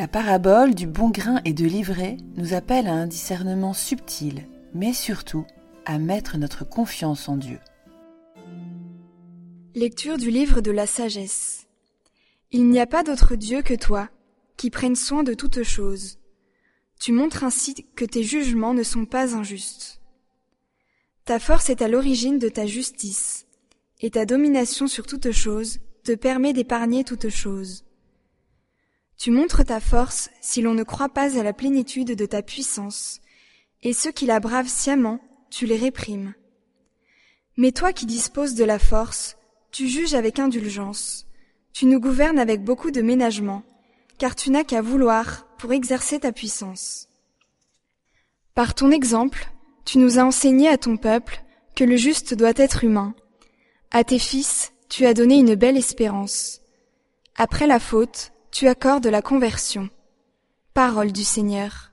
La parabole du bon grain et de l'ivraie nous appelle à un discernement subtil, mais surtout à mettre notre confiance en Dieu. Lecture du livre de la sagesse. Il n'y a pas d'autre Dieu que toi, qui prenne soin de toutes choses. Tu montres ainsi que tes jugements ne sont pas injustes. Ta force est à l'origine de ta justice, et ta domination sur toutes choses te permet d'épargner toutes choses. Tu montres ta force si l'on ne croit pas à la plénitude de ta puissance, et ceux qui la bravent sciemment, tu les réprimes. Mais toi qui disposes de la force, tu juges avec indulgence, tu nous gouvernes avec beaucoup de ménagement, car tu n'as qu'à vouloir pour exercer ta puissance. Par ton exemple, tu nous as enseigné à ton peuple que le juste doit être humain. À tes fils, tu as donné une belle espérance. Après la faute, tu accordes la conversion. Parole du Seigneur.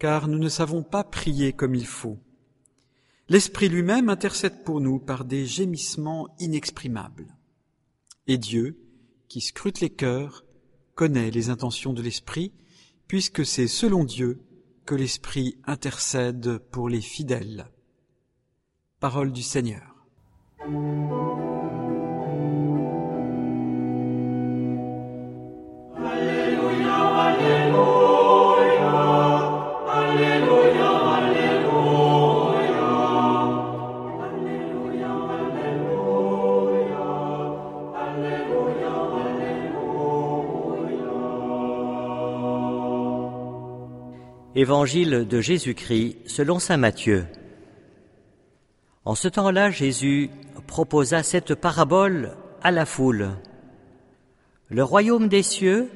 car nous ne savons pas prier comme il faut. L'Esprit lui-même intercède pour nous par des gémissements inexprimables. Et Dieu, qui scrute les cœurs, connaît les intentions de l'Esprit, puisque c'est selon Dieu que l'Esprit intercède pour les fidèles. Parole du Seigneur. Évangile de Jésus-Christ selon Saint Matthieu. En ce temps-là, Jésus proposa cette parabole à la foule. Le royaume des cieux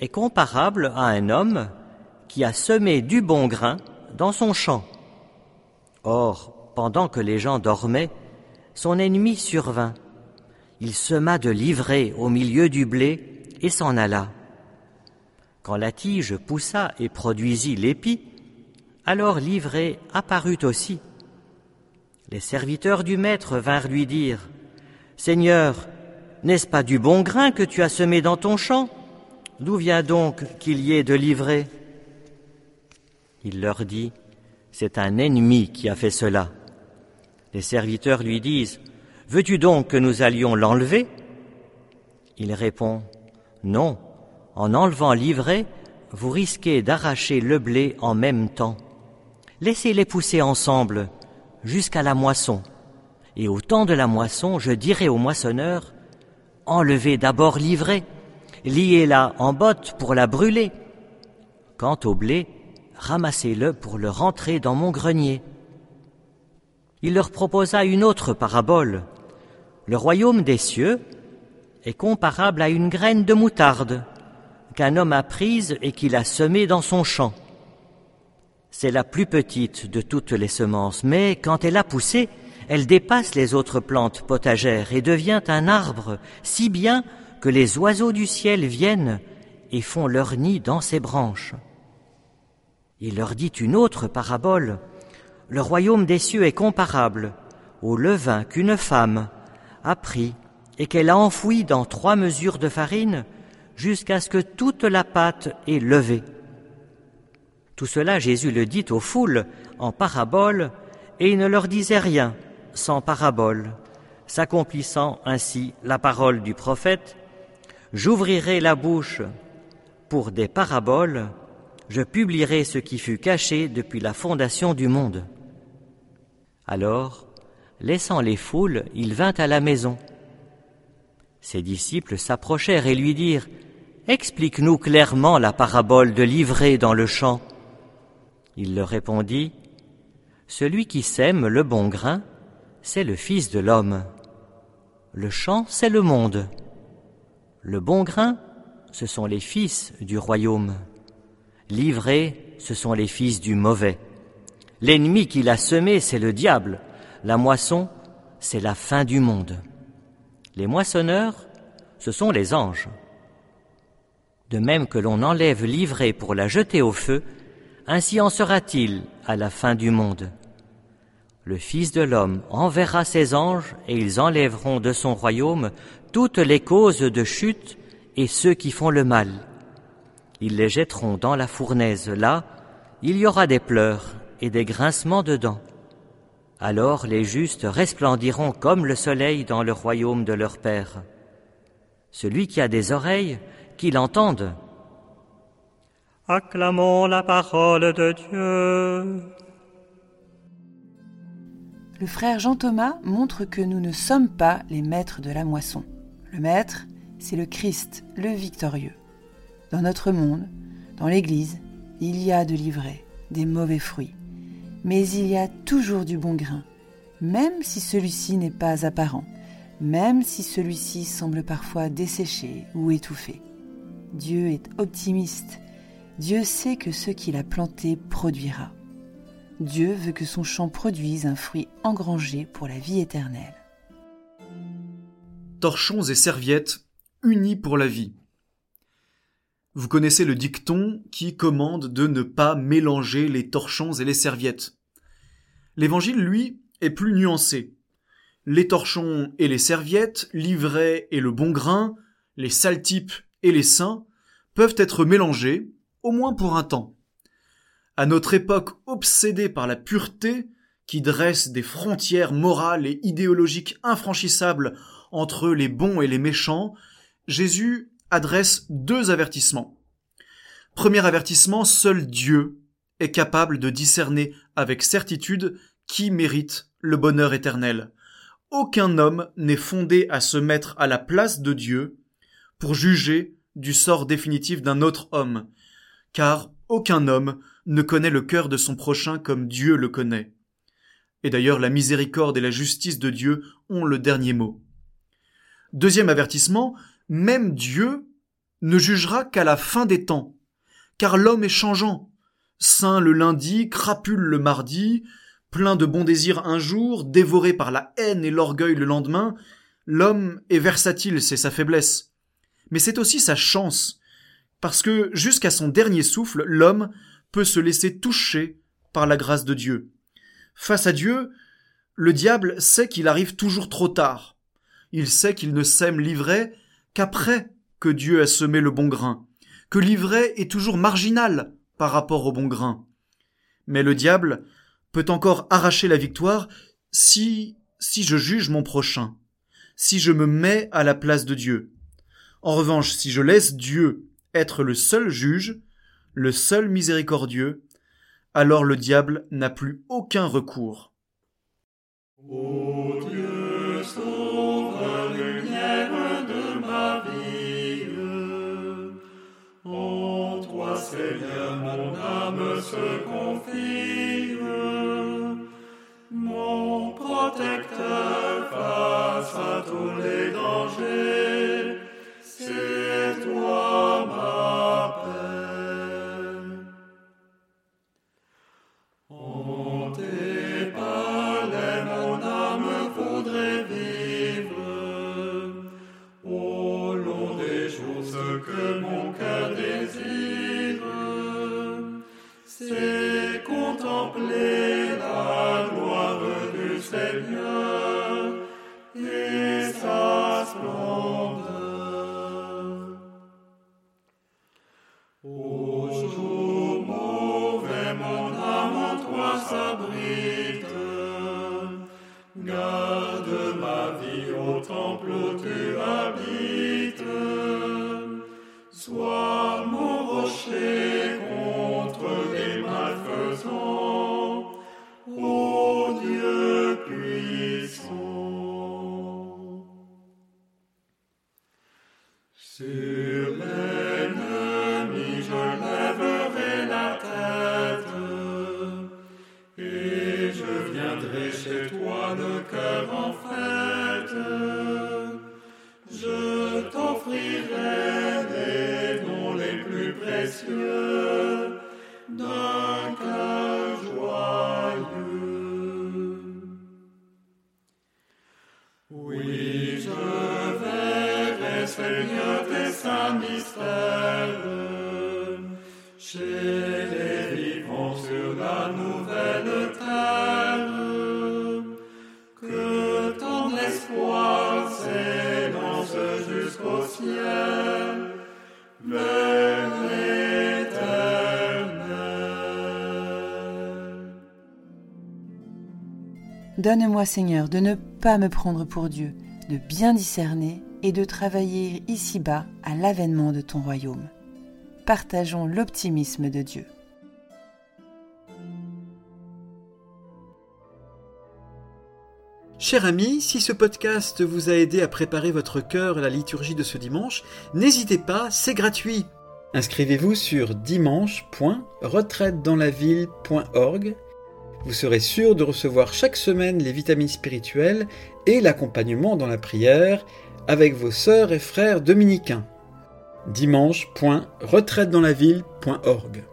est comparable à un homme qui a semé du bon grain dans son champ. Or, pendant que les gens dormaient, son ennemi survint. Il sema de l'ivraie au milieu du blé et s'en alla. Quand la tige poussa et produisit l'épi, alors l'ivraie apparut aussi. Les serviteurs du maître vinrent lui dire, Seigneur, n'est-ce pas du bon grain que tu as semé dans ton champ? D'où vient donc qu'il y ait de l'ivraie? Il leur dit, C'est un ennemi qui a fait cela. Les serviteurs lui disent, Veux-tu donc que nous allions l'enlever? Il répond, Non, en enlevant l'ivraie, vous risquez d'arracher le blé en même temps. Laissez-les pousser ensemble jusqu'à la moisson. Et au temps de la moisson, je dirai au moissonneur, enlevez d'abord l'ivraie liez-la en botte pour la brûler. Quant au blé, ramassez-le pour le rentrer dans mon grenier. Il leur proposa une autre parabole. Le royaume des cieux est comparable à une graine de moutarde qu'un homme a prise et qu'il a semée dans son champ. C'est la plus petite de toutes les semences, mais quand elle a poussé, elle dépasse les autres plantes potagères et devient un arbre si bien que les oiseaux du ciel viennent et font leur nid dans ses branches. Il leur dit une autre parabole. Le royaume des cieux est comparable au levain qu'une femme a pris et qu'elle a enfoui dans trois mesures de farine jusqu'à ce que toute la pâte ait levé. Tout cela Jésus le dit aux foules en parabole et il ne leur disait rien sans parabole, s'accomplissant ainsi la parole du prophète J'ouvrirai la bouche pour des paraboles, je publierai ce qui fut caché depuis la fondation du monde. Alors, laissant les foules, il vint à la maison. Ses disciples s'approchèrent et lui dirent Explique-nous clairement la parabole de l'ivraie dans le champ. Il leur répondit Celui qui sème le bon grain, c'est le Fils de l'homme. Le champ, c'est le monde. Le bon grain, ce sont les fils du royaume. L'ivraie, ce sont les fils du mauvais. L'ennemi qui l'a semé, c'est le diable. La moisson, c'est la fin du monde. Les moissonneurs, ce sont les anges. De même que l'on enlève l'ivraie pour la jeter au feu, ainsi en sera-t-il à la fin du monde. Le Fils de l'homme enverra ses anges et ils enlèveront de son royaume toutes les causes de chute et ceux qui font le mal. Ils les jetteront dans la fournaise. Là, il y aura des pleurs et des grincements de dents. Alors les justes resplendiront comme le soleil dans le royaume de leur Père. Celui qui a des oreilles, qu'il entende. Acclamons la parole de Dieu. Le frère Jean Thomas montre que nous ne sommes pas les maîtres de la moisson. Le maître, c'est le Christ, le victorieux. Dans notre monde, dans l'Église, il y a de l'ivraie, des mauvais fruits. Mais il y a toujours du bon grain, même si celui-ci n'est pas apparent, même si celui-ci semble parfois desséché ou étouffé. Dieu est optimiste. Dieu sait que ce qu'il a planté produira. Dieu veut que son champ produise un fruit engrangé pour la vie éternelle. Torchons et serviettes unis pour la vie. Vous connaissez le dicton qui commande de ne pas mélanger les torchons et les serviettes. L'évangile, lui, est plus nuancé. Les torchons et les serviettes, l'ivraie et le bon grain, les sales types et les saints peuvent être mélangés, au moins pour un temps. À notre époque obsédée par la pureté, qui dresse des frontières morales et idéologiques infranchissables entre les bons et les méchants, Jésus adresse deux avertissements. Premier avertissement, seul Dieu est capable de discerner avec certitude qui mérite le bonheur éternel. Aucun homme n'est fondé à se mettre à la place de Dieu pour juger du sort définitif d'un autre homme, car aucun homme ne connaît le cœur de son prochain comme Dieu le connaît. Et d'ailleurs la miséricorde et la justice de Dieu ont le dernier mot. Deuxième avertissement, même Dieu ne jugera qu'à la fin des temps, car l'homme est changeant. Saint le lundi, crapule le mardi, plein de bons désirs un jour, dévoré par la haine et l'orgueil le lendemain, l'homme est versatile, c'est sa faiblesse. Mais c'est aussi sa chance, parce que jusqu'à son dernier souffle, l'homme peut se laisser toucher par la grâce de Dieu. Face à Dieu, le diable sait qu'il arrive toujours trop tard. Il sait qu'il ne sème l'ivraie qu'après que Dieu a semé le bon grain, que l'ivraie est toujours marginal par rapport au bon grain. Mais le diable peut encore arracher la victoire si, si je juge mon prochain, si je me mets à la place de Dieu. En revanche, si je laisse Dieu être le seul juge, le seul miséricordieux, alors le diable n'a plus aucun recours. Ô Dieu, sauve lumière de ma vie. En toi, Seigneur, mon âme se confie. Mon protecteur face à tous les dangers. Garde ma vie au temple tu habites. Sois mon rocher contre les malfaisants, Tes saints chez les vivants sur la nouvelle terre. Que ton espoir s'élance jusqu'au ciel vers l'éternel? Donne-moi, Seigneur, de ne pas me prendre pour Dieu, de bien discerner et de travailler ici-bas à l'avènement de ton royaume. Partageons l'optimisme de Dieu. Cher ami, si ce podcast vous a aidé à préparer votre cœur à la liturgie de ce dimanche, n'hésitez pas, c'est gratuit. Inscrivez-vous sur dimanche.retraitedanslaville.org. Vous serez sûr de recevoir chaque semaine les vitamines spirituelles et l'accompagnement dans la prière avec vos sœurs et frères dominicains. dimanche.retraitedanslaville.org